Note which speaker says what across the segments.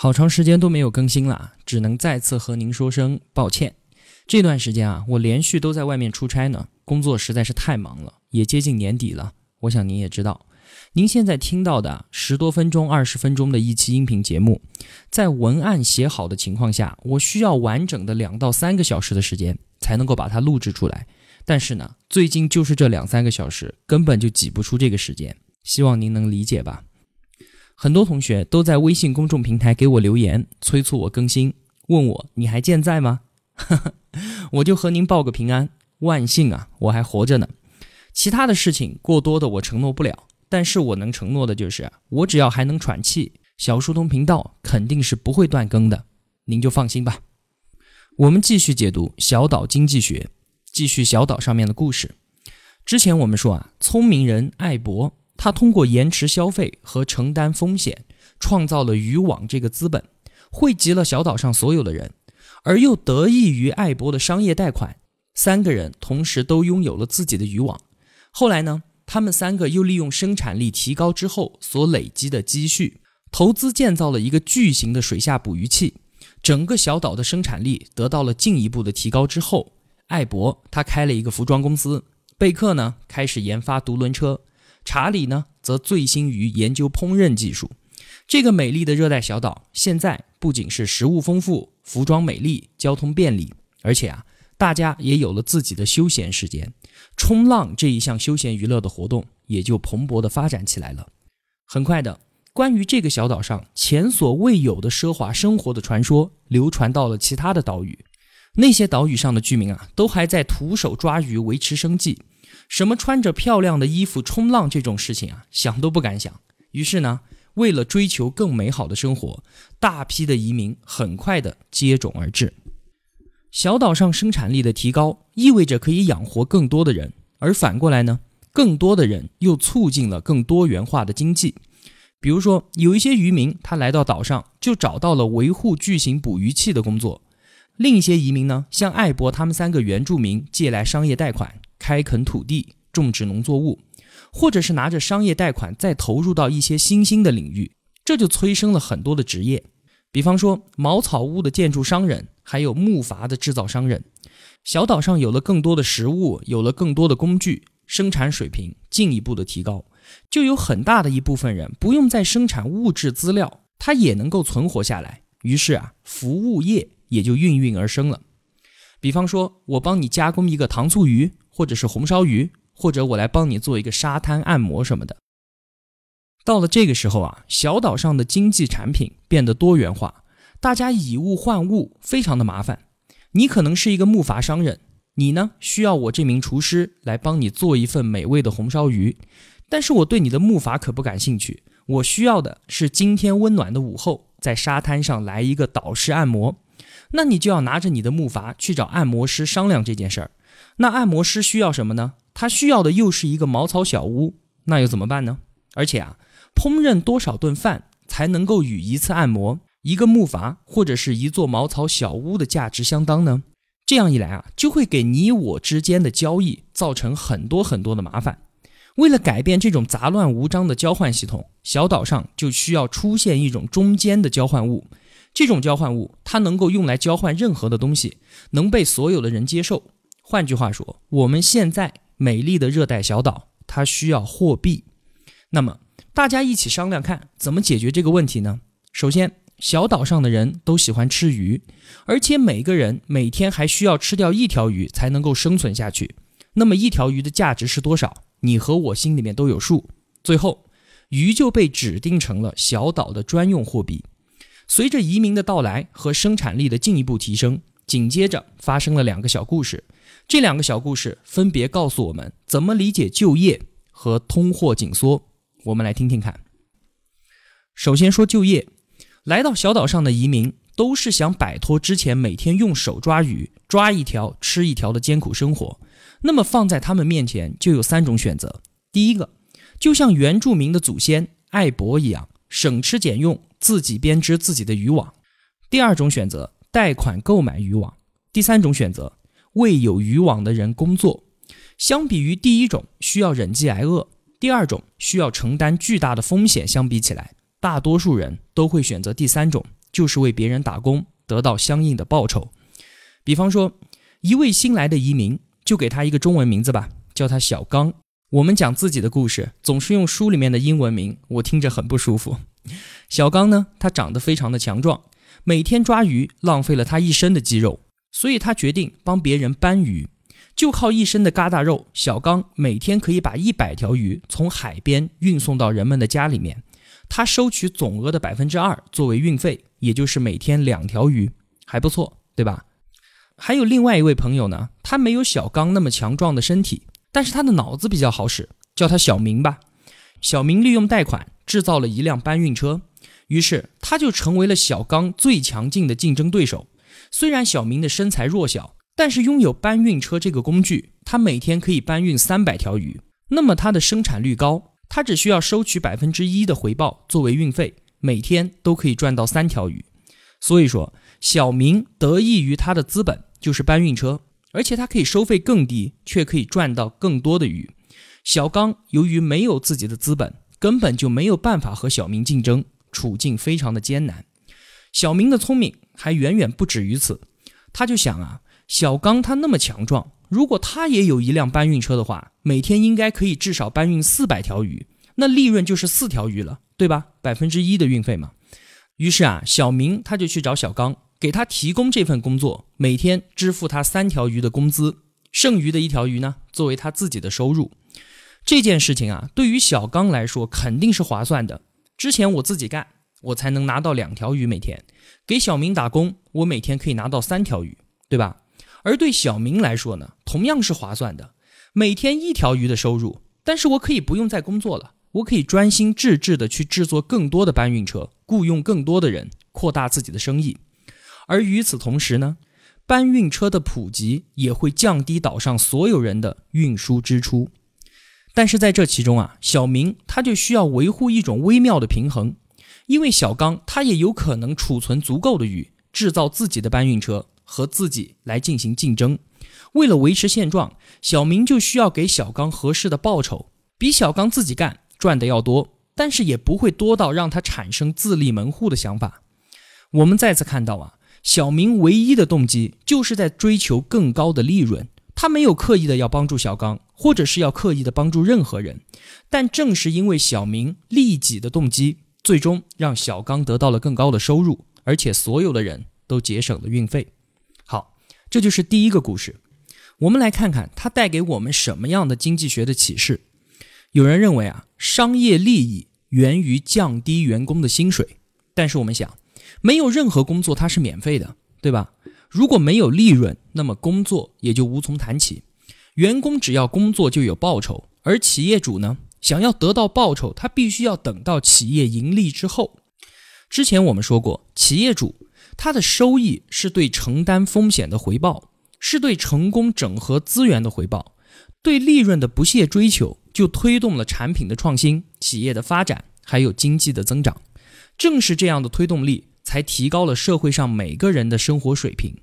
Speaker 1: 好长时间都没有更新了，只能再次和您说声抱歉。这段时间啊，我连续都在外面出差呢，工作实在是太忙了，也接近年底了。我想您也知道。您现在听到的十多分钟、二十分钟的一期音频节目，在文案写好的情况下，我需要完整的两到三个小时的时间才能够把它录制出来。但是呢，最近就是这两三个小时根本就挤不出这个时间，希望您能理解吧。很多同学都在微信公众平台给我留言，催促我更新，问我你还健在吗？我就和您报个平安，万幸啊，我还活着呢。其他的事情过多的我承诺不了。但是我能承诺的就是，我只要还能喘气，小书童频道肯定是不会断更的，您就放心吧。我们继续解读小岛经济学，继续小岛上面的故事。之前我们说啊，聪明人艾博，他通过延迟消费和承担风险，创造了渔网这个资本，汇集了小岛上所有的人，而又得益于艾博的商业贷款，三个人同时都拥有了自己的渔网。后来呢？他们三个又利用生产力提高之后所累积的积蓄，投资建造了一个巨型的水下捕鱼器。整个小岛的生产力得到了进一步的提高之后，艾博他开了一个服装公司，贝克呢开始研发独轮车，查理呢则醉心于研究烹饪技术。这个美丽的热带小岛现在不仅是食物丰富、服装美丽、交通便利，而且啊。大家也有了自己的休闲时间，冲浪这一项休闲娱乐的活动也就蓬勃的发展起来了。很快的，关于这个小岛上前所未有的奢华生活的传说流传到了其他的岛屿。那些岛屿上的居民啊，都还在徒手抓鱼维持生计，什么穿着漂亮的衣服冲浪这种事情啊，想都不敢想。于是呢，为了追求更美好的生活，大批的移民很快的接踵而至。小岛上生产力的提高，意味着可以养活更多的人，而反过来呢，更多的人又促进了更多元化的经济。比如说，有一些渔民他来到岛上，就找到了维护巨型捕鱼器的工作；另一些移民呢，向艾博他们三个原住民借来商业贷款，开垦土地，种植农作物，或者是拿着商业贷款再投入到一些新兴的领域，这就催生了很多的职业。比方说，茅草屋的建筑商人。还有木筏的制造商人，小岛上有了更多的食物，有了更多的工具，生产水平进一步的提高，就有很大的一部分人不用再生产物质资料，他也能够存活下来。于是啊，服务业也就应运而生了。比方说，我帮你加工一个糖醋鱼，或者是红烧鱼，或者我来帮你做一个沙滩按摩什么的。到了这个时候啊，小岛上的经济产品变得多元化。大家以物换物，非常的麻烦。你可能是一个木筏商人，你呢需要我这名厨师来帮你做一份美味的红烧鱼，但是我对你的木筏可不感兴趣。我需要的是今天温暖的午后，在沙滩上来一个岛式按摩。那你就要拿着你的木筏去找按摩师商量这件事儿。那按摩师需要什么呢？他需要的又是一个茅草小屋。那又怎么办呢？而且啊，烹饪多少顿饭才能够与一次按摩？一个木筏或者是一座茅草小屋的价值相当呢？这样一来啊，就会给你我之间的交易造成很多很多的麻烦。为了改变这种杂乱无章的交换系统，小岛上就需要出现一种中间的交换物。这种交换物它能够用来交换任何的东西，能被所有的人接受。换句话说，我们现在美丽的热带小岛它需要货币。那么大家一起商量看怎么解决这个问题呢？首先。小岛上的人都喜欢吃鱼，而且每个人每天还需要吃掉一条鱼才能够生存下去。那么一条鱼的价值是多少？你和我心里面都有数。最后，鱼就被指定成了小岛的专用货币。随着移民的到来和生产力的进一步提升，紧接着发生了两个小故事。这两个小故事分别告诉我们怎么理解就业和通货紧缩。我们来听听看。首先说就业。来到小岛上的移民都是想摆脱之前每天用手抓鱼、抓一条吃一条的艰苦生活。那么放在他们面前就有三种选择：第一个，就像原住民的祖先艾伯一样，省吃俭用，自己编织自己的渔网；第二种选择，贷款购买渔网；第三种选择，为有渔网的人工作。相比于第一种需要忍饥挨饿，第二种需要承担巨大的风险相比起来，大多数人都会选择第三种。就是为别人打工，得到相应的报酬。比方说，一位新来的移民，就给他一个中文名字吧，叫他小刚。我们讲自己的故事，总是用书里面的英文名，我听着很不舒服。小刚呢，他长得非常的强壮，每天抓鱼浪费了他一身的肌肉，所以他决定帮别人搬鱼。就靠一身的疙瘩肉，小刚每天可以把一百条鱼从海边运送到人们的家里面。他收取总额的百分之二作为运费，也就是每天两条鱼，还不错，对吧？还有另外一位朋友呢，他没有小刚那么强壮的身体，但是他的脑子比较好使，叫他小明吧。小明利用贷款制造了一辆搬运车，于是他就成为了小刚最强劲的竞争对手。虽然小明的身材弱小，但是拥有搬运车这个工具，他每天可以搬运三百条鱼，那么他的生产率高。他只需要收取百分之一的回报作为运费，每天都可以赚到三条鱼。所以说，小明得益于他的资本就是搬运车，而且他可以收费更低，却可以赚到更多的鱼。小刚由于没有自己的资本，根本就没有办法和小明竞争，处境非常的艰难。小明的聪明还远远不止于此，他就想啊，小刚他那么强壮。如果他也有一辆搬运车的话，每天应该可以至少搬运四百条鱼，那利润就是四条鱼了，对吧？百分之一的运费嘛。于是啊，小明他就去找小刚，给他提供这份工作，每天支付他三条鱼的工资，剩余的一条鱼呢，作为他自己的收入。这件事情啊，对于小刚来说肯定是划算的。之前我自己干，我才能拿到两条鱼每天；给小明打工，我每天可以拿到三条鱼，对吧？而对小明来说呢，同样是划算的，每天一条鱼的收入，但是我可以不用再工作了，我可以专心致志的去制作更多的搬运车，雇佣更多的人，扩大自己的生意。而与此同时呢，搬运车的普及也会降低岛上所有人的运输支出。但是在这其中啊，小明他就需要维护一种微妙的平衡，因为小刚他也有可能储存足够的鱼，制造自己的搬运车。和自己来进行竞争，为了维持现状，小明就需要给小刚合适的报酬，比小刚自己干赚的要多，但是也不会多到让他产生自立门户的想法。我们再次看到啊，小明唯一的动机就是在追求更高的利润，他没有刻意的要帮助小刚，或者是要刻意的帮助任何人，但正是因为小明利己的动机，最终让小刚得到了更高的收入，而且所有的人都节省了运费。好这就是第一个故事，我们来看看它带给我们什么样的经济学的启示。有人认为啊，商业利益源于降低员工的薪水，但是我们想，没有任何工作它是免费的，对吧？如果没有利润，那么工作也就无从谈起。员工只要工作就有报酬，而企业主呢，想要得到报酬，他必须要等到企业盈利之后。之前我们说过，企业主。他的收益是对承担风险的回报，是对成功整合资源的回报，对利润的不懈追求，就推动了产品的创新、企业的发展，还有经济的增长。正是这样的推动力，才提高了社会上每个人的生活水平。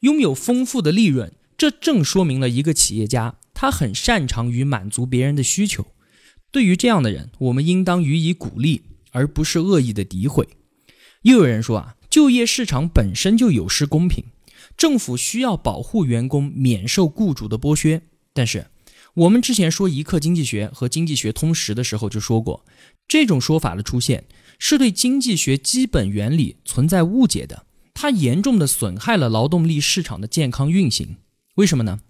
Speaker 1: 拥有丰富的利润，这正说明了一个企业家他很擅长于满足别人的需求。对于这样的人，我们应当予以鼓励，而不是恶意的诋毁。又有人说啊。就业市场本身就有失公平，政府需要保护员工免受雇主的剥削。但是，我们之前说一课经济学和经济学通识的时候就说过，这种说法的出现是对经济学基本原理存在误解的，它严重的损害了劳动力市场的健康运行。为什么呢？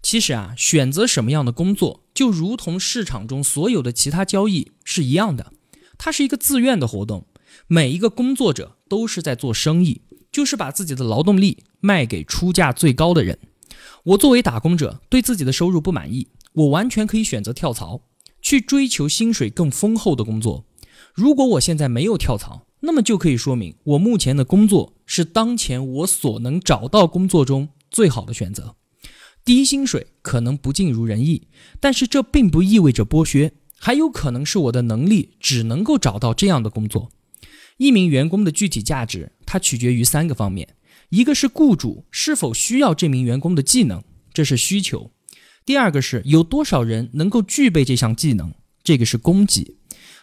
Speaker 1: 其实啊，选择什么样的工作，就如同市场中所有的其他交易是一样的，它是一个自愿的活动。每一个工作者都是在做生意，就是把自己的劳动力卖给出价最高的人。我作为打工者，对自己的收入不满意，我完全可以选择跳槽，去追求薪水更丰厚的工作。如果我现在没有跳槽，那么就可以说明我目前的工作是当前我所能找到工作中最好的选择。低薪水可能不尽如人意，但是这并不意味着剥削，还有可能是我的能力只能够找到这样的工作。一名员工的具体价值，它取决于三个方面：一个是雇主是否需要这名员工的技能，这是需求；第二个是有多少人能够具备这项技能，这个是供给；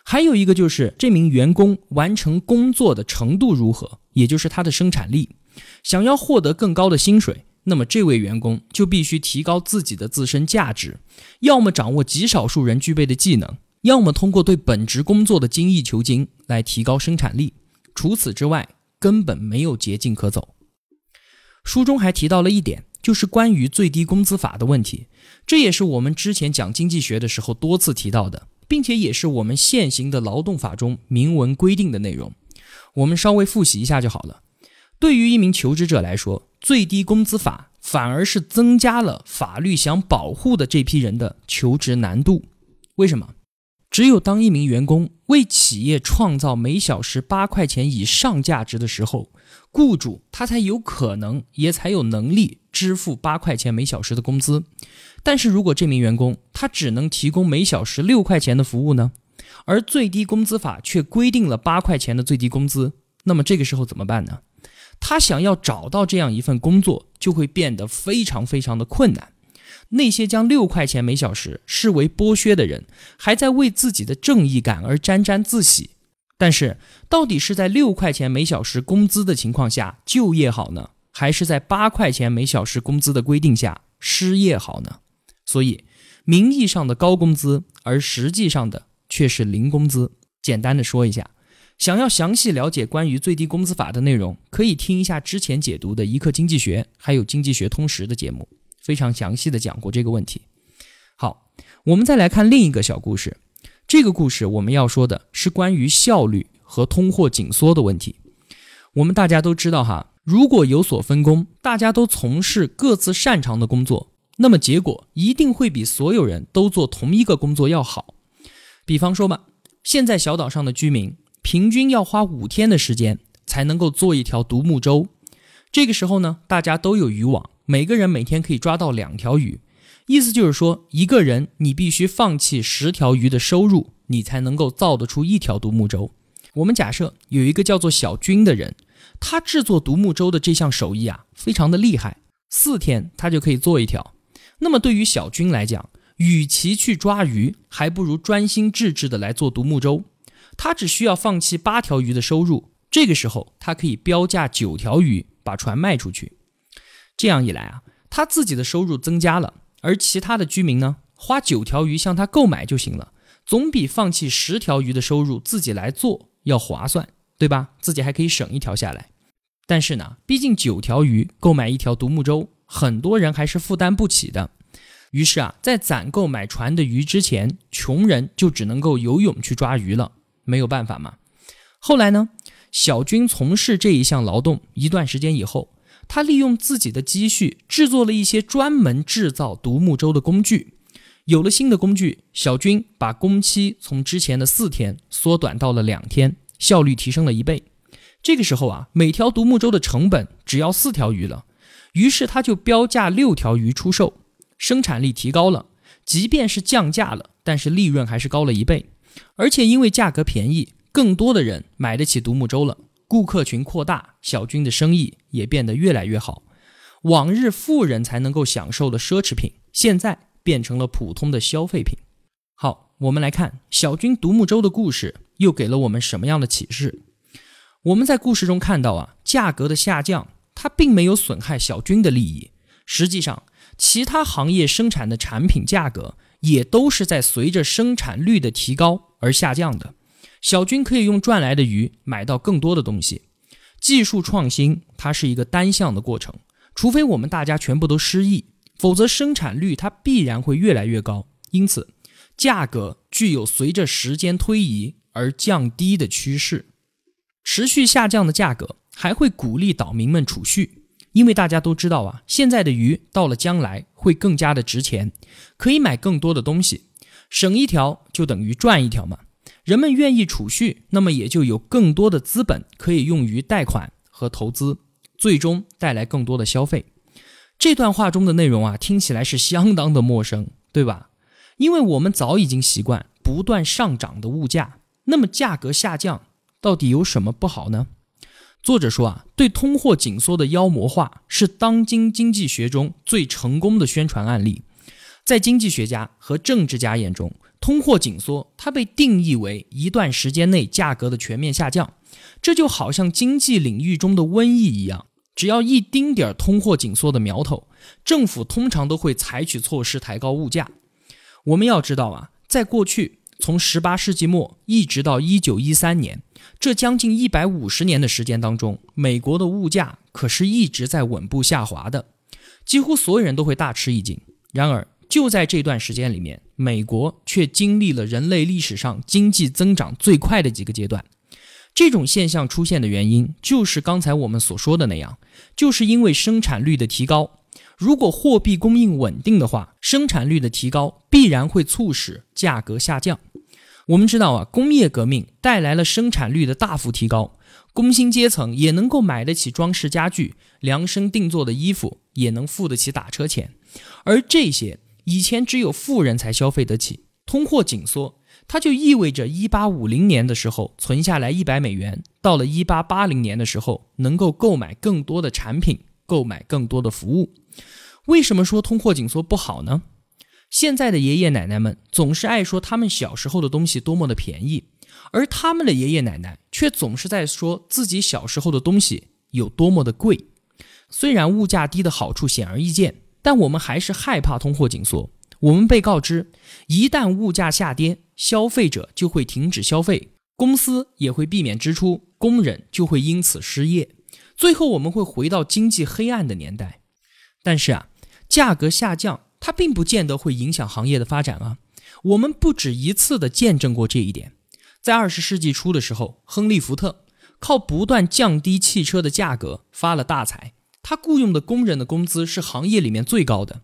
Speaker 1: 还有一个就是这名员工完成工作的程度如何，也就是他的生产力。想要获得更高的薪水。那么，这位员工就必须提高自己的自身价值，要么掌握极少数人具备的技能，要么通过对本职工作的精益求精来提高生产力。除此之外，根本没有捷径可走。书中还提到了一点，就是关于最低工资法的问题，这也是我们之前讲经济学的时候多次提到的，并且也是我们现行的劳动法中明文规定的内容。我们稍微复习一下就好了。对于一名求职者来说，最低工资法反而是增加了法律想保护的这批人的求职难度。为什么？只有当一名员工为企业创造每小时八块钱以上价值的时候，雇主他才有可能也才有能力支付八块钱每小时的工资。但是如果这名员工他只能提供每小时六块钱的服务呢？而最低工资法却规定了八块钱的最低工资，那么这个时候怎么办呢？他想要找到这样一份工作，就会变得非常非常的困难。那些将六块钱每小时视为剥削的人，还在为自己的正义感而沾沾自喜。但是，到底是在六块钱每小时工资的情况下就业好呢，还是在八块钱每小时工资的规定下失业好呢？所以，名义上的高工资，而实际上的却是零工资。简单的说一下。想要详细了解关于最低工资法的内容，可以听一下之前解读的《一课经济学》还有《经济学通识》的节目，非常详细的讲过这个问题。好，我们再来看另一个小故事。这个故事我们要说的是关于效率和通货紧缩的问题。我们大家都知道哈，如果有所分工，大家都从事各自擅长的工作，那么结果一定会比所有人都做同一个工作要好。比方说吧，现在小岛上的居民。平均要花五天的时间才能够做一条独木舟。这个时候呢，大家都有渔网，每个人每天可以抓到两条鱼。意思就是说，一个人你必须放弃十条鱼的收入，你才能够造得出一条独木舟。我们假设有一个叫做小军的人，他制作独木舟的这项手艺啊，非常的厉害，四天他就可以做一条。那么对于小军来讲，与其去抓鱼，还不如专心致志的来做独木舟。他只需要放弃八条鱼的收入，这个时候他可以标价九条鱼把船卖出去。这样一来啊，他自己的收入增加了，而其他的居民呢，花九条鱼向他购买就行了，总比放弃十条鱼的收入自己来做要划算，对吧？自己还可以省一条下来。但是呢，毕竟九条鱼购买一条独木舟，很多人还是负担不起的。于是啊，在攒够买船的鱼之前，穷人就只能够游泳去抓鱼了。没有办法嘛。后来呢，小军从事这一项劳动一段时间以后，他利用自己的积蓄制作了一些专门制造独木舟的工具。有了新的工具，小军把工期从之前的四天缩短到了两天，效率提升了一倍。这个时候啊，每条独木舟的成本只要四条鱼了。于是他就标价六条鱼出售，生产力提高了。即便是降价了，但是利润还是高了一倍。而且因为价格便宜，更多的人买得起独木舟了，顾客群扩大，小军的生意也变得越来越好。往日富人才能够享受的奢侈品，现在变成了普通的消费品。好，我们来看小军独木舟的故事，又给了我们什么样的启示？我们在故事中看到啊，价格的下降，它并没有损害小军的利益。实际上，其他行业生产的产品价格。也都是在随着生产率的提高而下降的。小军可以用赚来的鱼买到更多的东西。技术创新它是一个单向的过程，除非我们大家全部都失忆，否则生产率它必然会越来越高。因此，价格具有随着时间推移而降低的趋势。持续下降的价格还会鼓励岛民们储蓄。因为大家都知道啊，现在的鱼到了将来会更加的值钱，可以买更多的东西，省一条就等于赚一条嘛。人们愿意储蓄，那么也就有更多的资本可以用于贷款和投资，最终带来更多的消费。这段话中的内容啊，听起来是相当的陌生，对吧？因为我们早已经习惯不断上涨的物价，那么价格下降到底有什么不好呢？作者说啊，对通货紧缩的妖魔化是当今经济学中最成功的宣传案例。在经济学家和政治家眼中，通货紧缩它被定义为一段时间内价格的全面下降，这就好像经济领域中的瘟疫一样。只要一丁点儿通货紧缩的苗头，政府通常都会采取措施抬高物价。我们要知道啊，在过去从十八世纪末一直到一九一三年，这将近一百五十年的时间当中，美国的物价可是一直在稳步下滑的，几乎所有人都会大吃一惊。然而，就在这段时间里面，美国却经历了人类历史上经济增长最快的几个阶段。这种现象出现的原因，就是刚才我们所说的那样，就是因为生产率的提高。如果货币供应稳定的话，生产率的提高必然会促使价格下降。我们知道啊，工业革命带来了生产率的大幅提高，工薪阶层也能够买得起装饰家具、量身定做的衣服，也能付得起打车钱，而这些以前只有富人才消费得起。通货紧缩。它就意味着，一八五零年的时候存下来一百美元，到了一八八零年的时候，能够购买更多的产品，购买更多的服务。为什么说通货紧缩不好呢？现在的爷爷奶奶们总是爱说他们小时候的东西多么的便宜，而他们的爷爷奶奶却总是在说自己小时候的东西有多么的贵。虽然物价低的好处显而易见，但我们还是害怕通货紧缩。我们被告知，一旦物价下跌，消费者就会停止消费，公司也会避免支出，工人就会因此失业，最后我们会回到经济黑暗的年代。但是啊，价格下降它并不见得会影响行业的发展啊。我们不止一次的见证过这一点。在二十世纪初的时候，亨利·福特靠不断降低汽车的价格发了大财，他雇佣的工人的工资是行业里面最高的。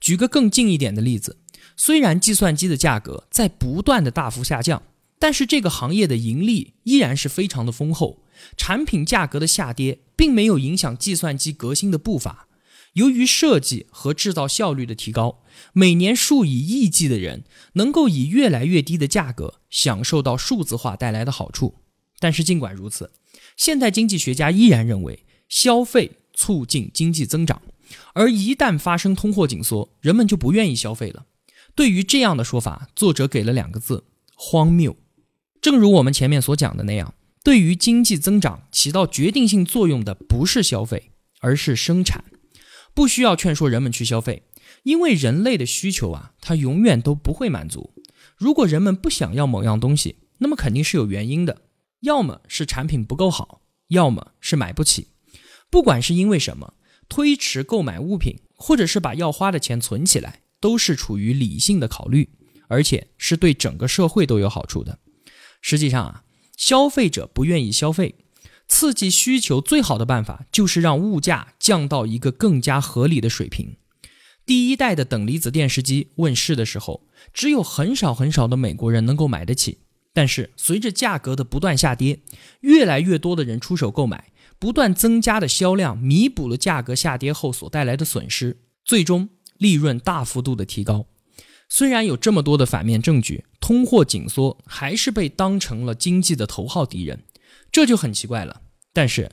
Speaker 1: 举个更近一点的例子，虽然计算机的价格在不断的大幅下降，但是这个行业的盈利依然是非常的丰厚。产品价格的下跌并没有影响计算机革新的步伐。由于设计和制造效率的提高，每年数以亿计的人能够以越来越低的价格享受到数字化带来的好处。但是尽管如此，现代经济学家依然认为，消费促进经济增长。而一旦发生通货紧缩，人们就不愿意消费了。对于这样的说法，作者给了两个字：荒谬。正如我们前面所讲的那样，对于经济增长起到决定性作用的不是消费，而是生产。不需要劝说人们去消费，因为人类的需求啊，它永远都不会满足。如果人们不想要某样东西，那么肯定是有原因的，要么是产品不够好，要么是买不起。不管是因为什么。推迟购买物品，或者是把要花的钱存起来，都是处于理性的考虑，而且是对整个社会都有好处的。实际上啊，消费者不愿意消费，刺激需求最好的办法就是让物价降到一个更加合理的水平。第一代的等离子电视机问世的时候，只有很少很少的美国人能够买得起，但是随着价格的不断下跌，越来越多的人出手购买。不断增加的销量弥补了价格下跌后所带来的损失，最终利润大幅度的提高。虽然有这么多的反面证据，通货紧缩还是被当成了经济的头号敌人，这就很奇怪了。但是，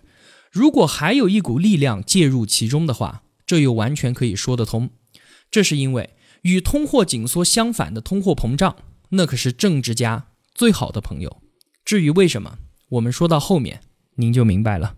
Speaker 1: 如果还有一股力量介入其中的话，这又完全可以说得通。这是因为与通货紧缩相反的通货膨胀，那可是政治家最好的朋友。至于为什么，我们说到后面您就明白了。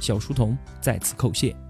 Speaker 1: 小书童在此叩谢。